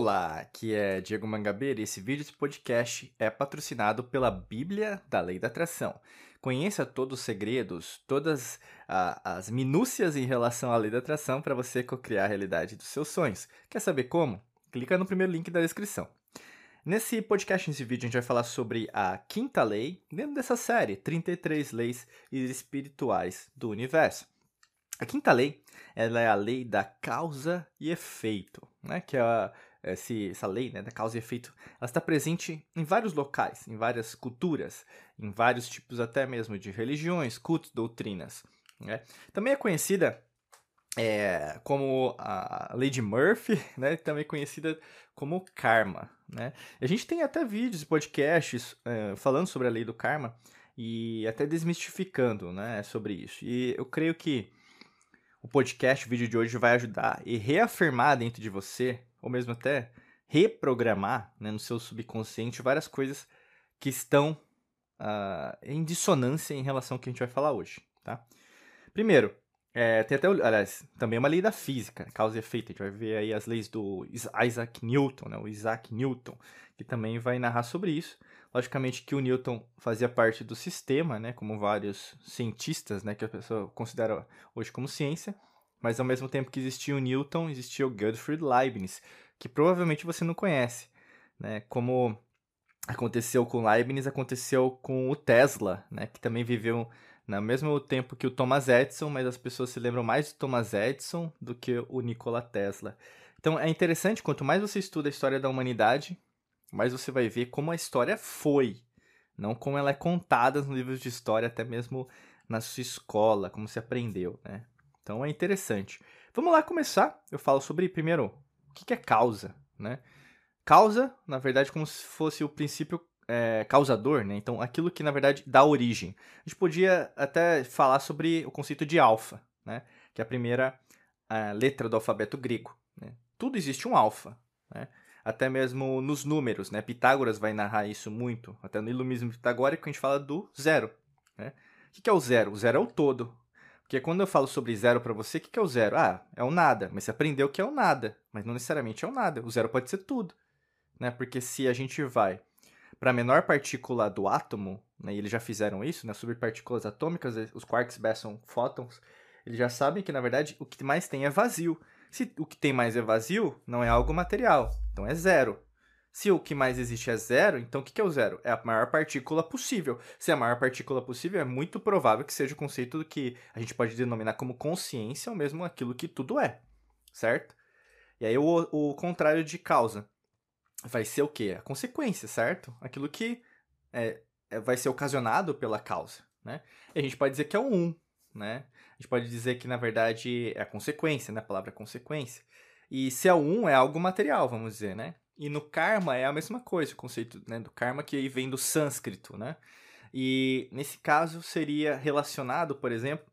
Olá, aqui é Diego Mangabeira e esse vídeo de podcast é patrocinado pela Bíblia da Lei da Atração. Conheça todos os segredos, todas as minúcias em relação à Lei da Atração para você co-criar a realidade dos seus sonhos. Quer saber como? Clica no primeiro link da descrição. Nesse podcast, nesse vídeo, a gente vai falar sobre a quinta lei dentro dessa série, 33 leis espirituais do universo. A quinta lei, ela é a lei da causa e efeito, né? Que é a, esse, essa lei né, da causa e efeito, ela está presente em vários locais, em várias culturas, em vários tipos até mesmo de religiões, cultos, doutrinas. Né? Também é conhecida é, como a lei de Murphy, né? também conhecida como karma. Né? a gente tem até vídeos e podcasts é, falando sobre a lei do karma e até desmistificando né, sobre isso. E eu creio que o podcast, o vídeo de hoje vai ajudar e reafirmar dentro de você, ou mesmo até reprogramar né, no seu subconsciente várias coisas que estão uh, em dissonância em relação ao que a gente vai falar hoje, tá? Primeiro, é, tem até, aliás, também uma lei da física, causa e efeito. A gente vai ver aí as leis do Isaac Newton, né, o Isaac Newton, que também vai narrar sobre isso. Logicamente que o Newton fazia parte do sistema, né, como vários cientistas, né, que a pessoa considera hoje como ciência, mas ao mesmo tempo que existia o Newton, existia o Gottfried Leibniz, que provavelmente você não conhece, né, como aconteceu com Leibniz, aconteceu com o Tesla, né, que também viveu no mesmo tempo que o Thomas Edison, mas as pessoas se lembram mais do Thomas Edison do que o Nikola Tesla. Então é interessante, quanto mais você estuda a história da humanidade, mas você vai ver como a história foi, não como ela é contada nos livros de história, até mesmo na sua escola, como se aprendeu, né? Então é interessante. Vamos lá começar. Eu falo sobre, primeiro, o que é causa, né? Causa, na verdade, como se fosse o princípio é, causador, né? Então, aquilo que, na verdade, dá origem. A gente podia até falar sobre o conceito de alfa, né? Que é a primeira a letra do alfabeto grego, né? Tudo existe um alfa, né? até mesmo nos números, né? Pitágoras vai narrar isso muito, até no iluminismo pitagórico a gente fala do zero, né? O que é o zero? O zero é o todo. Porque quando eu falo sobre zero para você, o que é o zero? Ah, é o nada. Mas você aprendeu que é o nada. Mas não necessariamente é o nada. O zero pode ser tudo. Né? Porque se a gente vai para a menor partícula do átomo, né, e eles já fizeram isso, né, partículas atômicas, os quarks, bosons, fótons, eles já sabem que, na verdade, o que mais tem é vazio. Se o que tem mais é vazio, não é algo material, então é zero. Se o que mais existe é zero, então o que é o zero? É a maior partícula possível. Se é a maior partícula possível, é muito provável que seja o conceito que a gente pode denominar como consciência ou mesmo aquilo que tudo é, certo? E aí o, o contrário de causa vai ser o quê? A consequência, certo? Aquilo que é, é, vai ser ocasionado pela causa, né? E a gente pode dizer que é o um, né? A gente pode dizer que, na verdade, é a consequência, né? A palavra consequência. E se é o um, é algo material, vamos dizer, né? E no karma é a mesma coisa, o conceito né, do karma que vem do sânscrito, né? E nesse caso seria relacionado, por exemplo,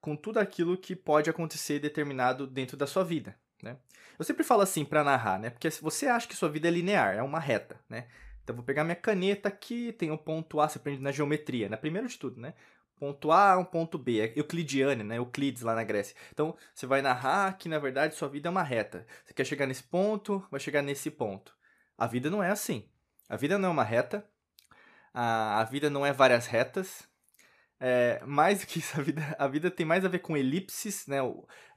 com tudo aquilo que pode acontecer determinado dentro da sua vida, né? Eu sempre falo assim para narrar, né? Porque se você acha que sua vida é linear, é uma reta, né? Então vou pegar minha caneta aqui, tem um ponto A, você aprende na geometria, né? Primeiro de tudo, né? Ponto A, um ponto B, é euclidiano, né? Euclides lá na Grécia. Então, você vai narrar que na verdade sua vida é uma reta. Você quer chegar nesse ponto, vai chegar nesse ponto. A vida não é assim. A vida não é uma reta. A, a vida não é várias retas. É, mais do que isso, a vida, a vida tem mais a ver com elipses, né?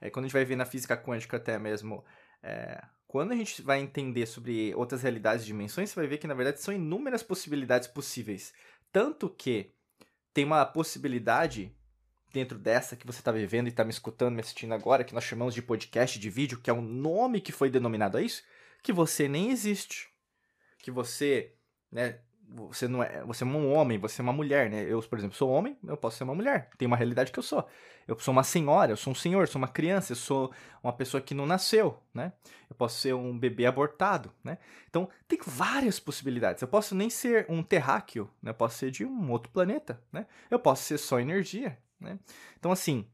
É, quando a gente vai ver na física quântica até mesmo, é, quando a gente vai entender sobre outras realidades e dimensões, você vai ver que na verdade são inúmeras possibilidades possíveis. Tanto que tem uma possibilidade dentro dessa que você está vivendo e está me escutando, me assistindo agora, que nós chamamos de podcast de vídeo, que é um nome que foi denominado a isso, que você nem existe. Que você, né, você não é, você é um homem, você é uma mulher, né? Eu, por exemplo, sou homem, eu posso ser uma mulher. Tem uma realidade que eu sou. Eu sou uma senhora, eu sou um senhor, eu sou uma criança, eu sou uma pessoa que não nasceu, né? Eu posso ser um bebê abortado, né? Então, tem várias possibilidades. Eu posso nem ser um terráqueo, né? Eu posso ser de um outro planeta, né? Eu posso ser só energia, né? Então, assim,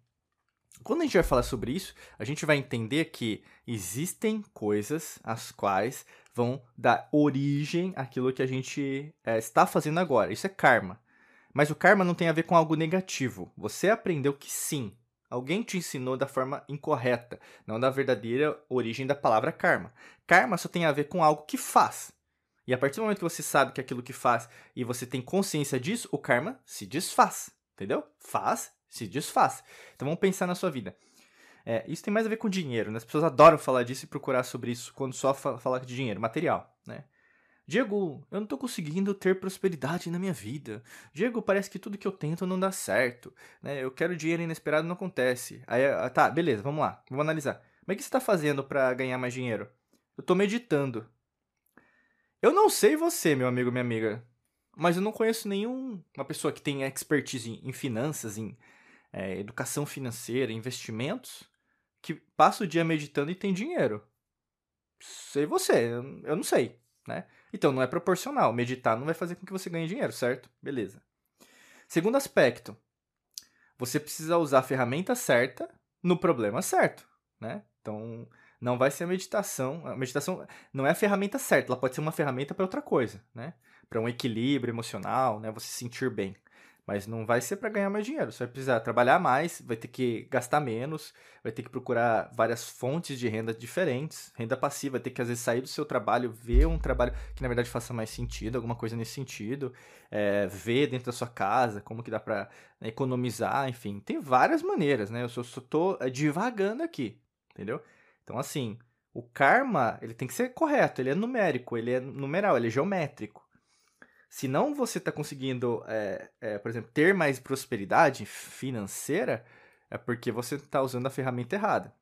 quando a gente vai falar sobre isso, a gente vai entender que existem coisas as quais vão dar origem àquilo que a gente é, está fazendo agora. Isso é karma. Mas o karma não tem a ver com algo negativo. Você aprendeu que sim, Alguém te ensinou da forma incorreta, não da verdadeira origem da palavra karma. Karma só tem a ver com algo que faz. E a partir do momento que você sabe que é aquilo que faz e você tem consciência disso, o karma se desfaz. Entendeu? Faz, se desfaz. Então vamos pensar na sua vida. É, isso tem mais a ver com dinheiro, né? As pessoas adoram falar disso e procurar sobre isso quando só falar de dinheiro, material, né? Diego, eu não tô conseguindo ter prosperidade na minha vida. Diego, parece que tudo que eu tento não dá certo. Né? Eu quero dinheiro inesperado não acontece. Aí, ah, tá, beleza, vamos lá, vamos analisar. Mas o que você tá fazendo para ganhar mais dinheiro? Eu tô meditando. Eu não sei você, meu amigo, minha amiga, mas eu não conheço nenhuma pessoa que tenha expertise em finanças, em é, educação financeira, investimentos, que passa o dia meditando e tem dinheiro. Sei você, eu não sei, né? Então não é proporcional. Meditar não vai fazer com que você ganhe dinheiro, certo? Beleza. Segundo aspecto, você precisa usar a ferramenta certa no problema certo, né? Então não vai ser a meditação. A meditação não é a ferramenta certa, ela pode ser uma ferramenta para outra coisa, né? Para um equilíbrio emocional, né? Você se sentir bem. Mas não vai ser para ganhar mais dinheiro. Você vai precisar trabalhar mais, vai ter que gastar menos, vai ter que procurar várias fontes de renda diferentes, renda passiva, vai ter que às vezes sair do seu trabalho, ver um trabalho que na verdade faça mais sentido, alguma coisa nesse sentido, é, ver dentro da sua casa como que dá para né, economizar, enfim, tem várias maneiras, né? Eu só, tô é, divagando aqui, entendeu? Então assim, o karma ele tem que ser correto, ele é numérico, ele é numeral, ele é geométrico. Se não você está conseguindo, é, é, por exemplo, ter mais prosperidade financeira, é porque você está usando a ferramenta errada.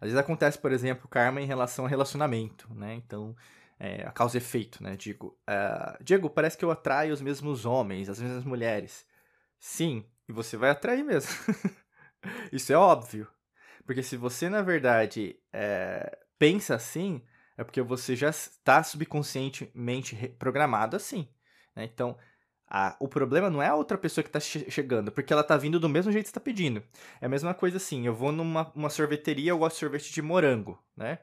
Às vezes acontece, por exemplo, karma em relação a relacionamento, né? Então, é, a causa e efeito, né? Digo, uh, Diego, parece que eu atraio os mesmos homens, as mesmas mulheres. Sim, e você vai atrair mesmo. Isso é óbvio. Porque se você, na verdade, pensa assim, é porque você já está subconscientemente programado assim. Né? Então, a, o problema não é a outra pessoa que está che chegando, porque ela está vindo do mesmo jeito que está pedindo. É a mesma coisa assim, eu vou numa uma sorveteria, eu gosto de sorvete de morango, né?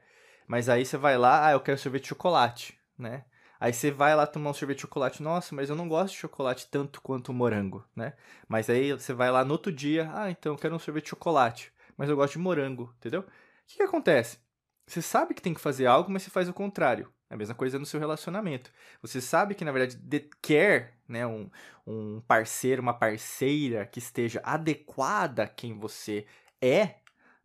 Mas aí você vai lá, ah, eu quero sorvete de chocolate, né? Aí você vai lá tomar um sorvete de chocolate, nossa, mas eu não gosto de chocolate tanto quanto o morango, né? Mas aí você vai lá no outro dia, ah, então eu quero um sorvete de chocolate, mas eu gosto de morango, entendeu? O que, que acontece? Você sabe que tem que fazer algo, mas você faz o contrário. É a mesma coisa no seu relacionamento. Você sabe que, na verdade, quer né, um, um parceiro, uma parceira que esteja adequada a quem você é,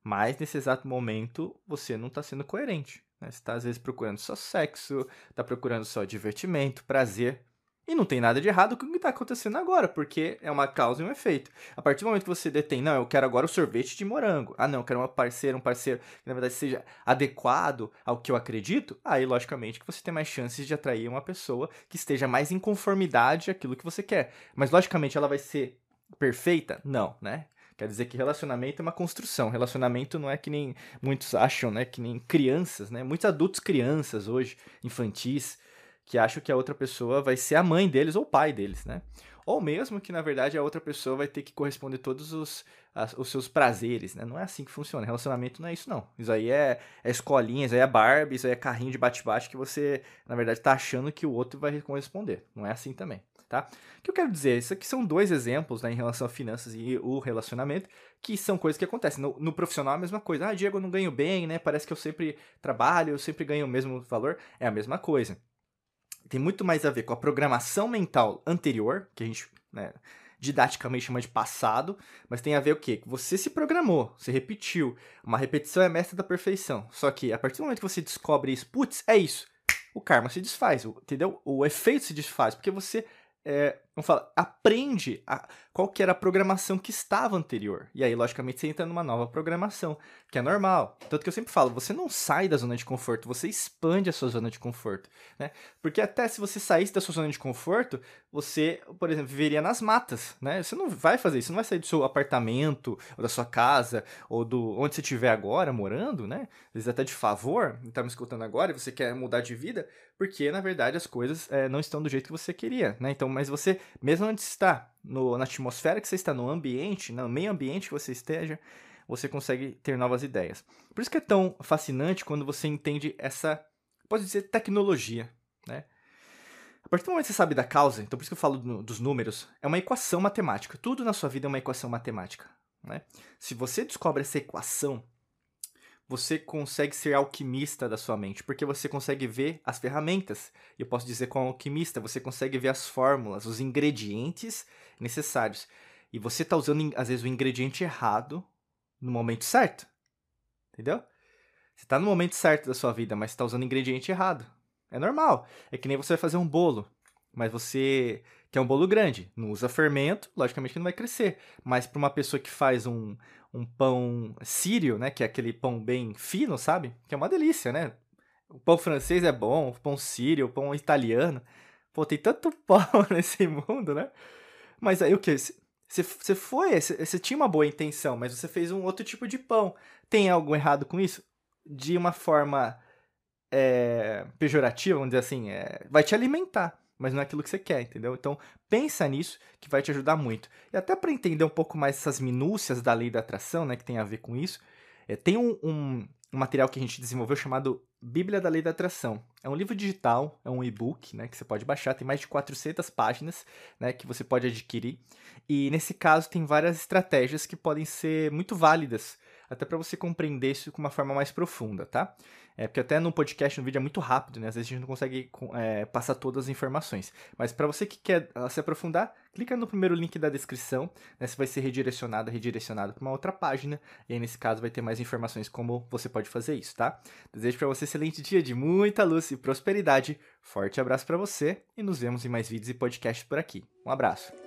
mas nesse exato momento você não está sendo coerente. Né? Você está, às vezes, procurando só sexo, está procurando só divertimento, prazer, e não tem nada de errado com o que está acontecendo agora, porque é uma causa e um efeito. A partir do momento que você detém, não, eu quero agora o sorvete de morango. Ah, não, eu quero uma parceira, um parceiro que na verdade seja adequado ao que eu acredito. Aí, logicamente, que você tem mais chances de atrair uma pessoa que esteja mais em conformidade àquilo que você quer. Mas, logicamente, ela vai ser perfeita? Não, né? Quer dizer que relacionamento é uma construção. Relacionamento não é que nem muitos acham, né? Que nem crianças, né? Muitos adultos crianças hoje, infantis, que acham que a outra pessoa vai ser a mãe deles ou o pai deles, né? Ou mesmo que, na verdade, a outra pessoa vai ter que corresponder todos os, as, os seus prazeres, né? Não é assim que funciona. Relacionamento não é isso, não. Isso aí é, é escolinha, isso aí é Barbie, isso aí é carrinho de bate-bate que você, na verdade, tá achando que o outro vai corresponder. Não é assim também, tá? O que eu quero dizer? Isso aqui são dois exemplos né, em relação a finanças e o relacionamento, que são coisas que acontecem. No, no profissional é a mesma coisa. Ah, Diego, eu não ganho bem, né? Parece que eu sempre trabalho, eu sempre ganho o mesmo valor. É a mesma coisa tem muito mais a ver com a programação mental anterior, que a gente né, didaticamente chama de passado, mas tem a ver o quê? Você se programou, você repetiu. Uma repetição é mestre da perfeição. Só que a partir do momento que você descobre isso, putz, é isso, o karma se desfaz, entendeu? O efeito se desfaz, porque você é, vamos falar, aprende a, qual que era a programação que estava anterior. E aí, logicamente, você entra numa nova programação, que é normal. Tanto que eu sempre falo, você não sai da zona de conforto, você expande a sua zona de conforto, né? Porque até se você saísse da sua zona de conforto, você, por exemplo, viveria nas matas, né? Você não vai fazer isso, você não vai sair do seu apartamento, ou da sua casa, ou do onde você estiver agora morando, né? Às vezes até de favor, tá me escutando agora e você quer mudar de vida, porque, na verdade, as coisas é, não estão do jeito que você queria, né? Então, mas você mesmo onde está, no, na atmosfera que você está, no ambiente, no meio ambiente que você esteja, você consegue ter novas ideias. Por isso que é tão fascinante quando você entende essa, pode dizer, tecnologia, né? A partir do momento que você sabe da causa, então por isso que eu falo dos números, é uma equação matemática. Tudo na sua vida é uma equação matemática. Né? Se você descobre essa equação, você consegue ser alquimista da sua mente, porque você consegue ver as ferramentas. Eu posso dizer como alquimista, você consegue ver as fórmulas, os ingredientes necessários. E você está usando, às vezes, o ingrediente errado no momento certo. Entendeu? Você está no momento certo da sua vida, mas está usando o ingrediente errado. É normal. É que nem você vai fazer um bolo, mas você quer um bolo grande. Não usa fermento, logicamente que não vai crescer. Mas para uma pessoa que faz um, um pão sírio, né? Que é aquele pão bem fino, sabe? Que é uma delícia, né? O pão francês é bom, o pão sírio, o pão italiano. Pô, tem tanto pão nesse mundo, né? Mas aí o que? Você foi, você tinha uma boa intenção, mas você fez um outro tipo de pão. Tem algo errado com isso? De uma forma é, pejorativa, vamos dizer assim, é, vai te alimentar mas não é aquilo que você quer, entendeu? Então, pensa nisso que vai te ajudar muito. E até para entender um pouco mais essas minúcias da lei da atração, né, que tem a ver com isso, é, tem um, um, um, material que a gente desenvolveu chamado Bíblia da Lei da Atração. É um livro digital, é um e-book, né, que você pode baixar, tem mais de 400 páginas, né, que você pode adquirir. E nesse caso tem várias estratégias que podem ser muito válidas, até para você compreender isso com uma forma mais profunda, tá? É, porque até no podcast, no vídeo é muito rápido, né? Às vezes a gente não consegue é, passar todas as informações. Mas para você que quer uh, se aprofundar, clica no primeiro link da descrição, né? Você vai ser redirecionado, redirecionado para uma outra página. E aí, nesse caso, vai ter mais informações como você pode fazer isso, tá? Desejo para você um excelente dia de muita luz e prosperidade. Forte abraço para você e nos vemos em mais vídeos e podcasts por aqui. Um abraço.